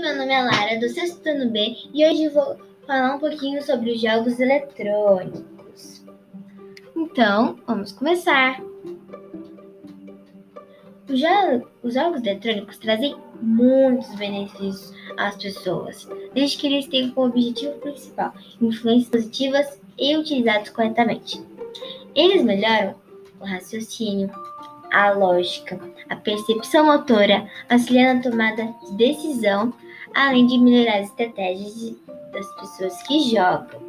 meu nome é Lara, do sexto ano B, e hoje vou falar um pouquinho sobre os jogos eletrônicos. Então, vamos começar. Os, jo os jogos eletrônicos trazem muitos benefícios às pessoas, desde que eles tenham como objetivo principal influências positivas e utilizados corretamente. Eles melhoram o raciocínio, a lógica, a percepção motora, auxiliando na tomada de decisão, além de melhorar as estratégias das pessoas que jogam.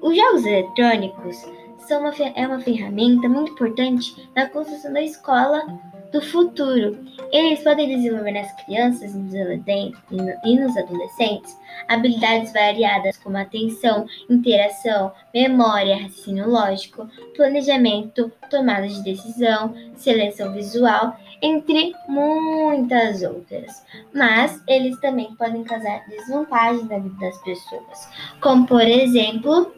Os jogos eletrônicos são uma, é uma ferramenta muito importante na construção da escola do futuro. Eles podem desenvolver nas crianças e nos adolescentes habilidades variadas como atenção, interação, memória, raciocínio lógico, planejamento, tomada de decisão, seleção visual, entre muitas outras. Mas eles também podem causar desvantagens na vida das pessoas, como por exemplo,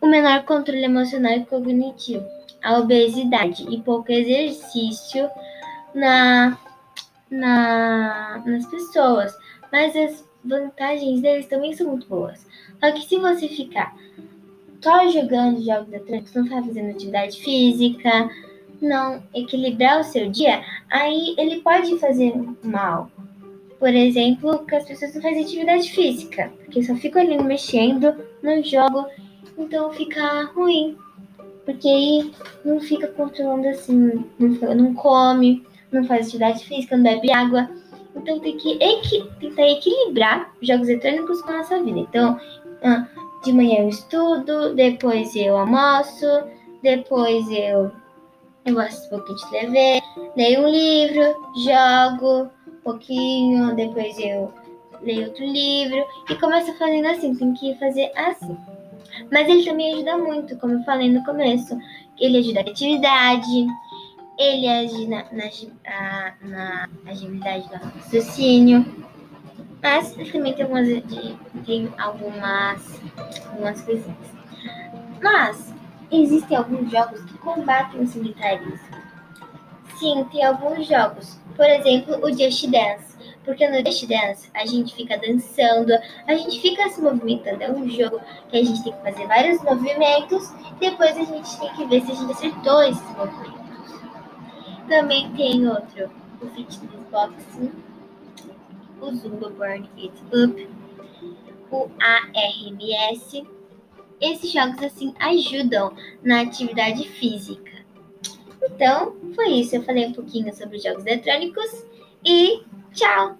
o menor controle emocional e cognitivo a obesidade e pouco exercício na, na, nas pessoas. Mas as vantagens deles também são muito boas. Só que se você ficar só jogando jogos eletrônicos, não fazendo atividade física, não equilibrar o seu dia, aí ele pode fazer mal. Por exemplo, que as pessoas não fazem atividade física, porque só ficam ali mexendo no jogo, então fica ruim porque aí não fica controlando assim, não, não come, não faz atividade física, não bebe água. Então tem que equi tentar equilibrar os jogos eletrônicos com a nossa vida. Então, ah, de manhã eu estudo, depois eu almoço, depois eu, eu gosto um pouquinho de TV, leio um livro, jogo um pouquinho, depois eu leio outro livro e começo fazendo assim, tem que fazer assim. Mas ele também ajuda muito, como eu falei no começo. Ele ajuda a atividade, ele ajuda na, na, na agilidade do raciocínio. Mas também tem algumas, tem algumas, algumas coisinhas. Mas existem alguns jogos que combatem o sedentarismo. Sim, tem alguns jogos. Por exemplo, o Just Dance porque no Just Dance a gente fica dançando, a gente fica se movimentando. É um jogo que a gente tem que fazer vários movimentos e depois a gente tem que ver se a gente acertou esses movimentos. Também tem outro, o Fitness Boxing, o Zumba Burn It Up, o ARMS. Esses jogos assim ajudam na atividade física. Então, foi isso. Eu falei um pouquinho sobre os jogos eletrônicos e Tchau!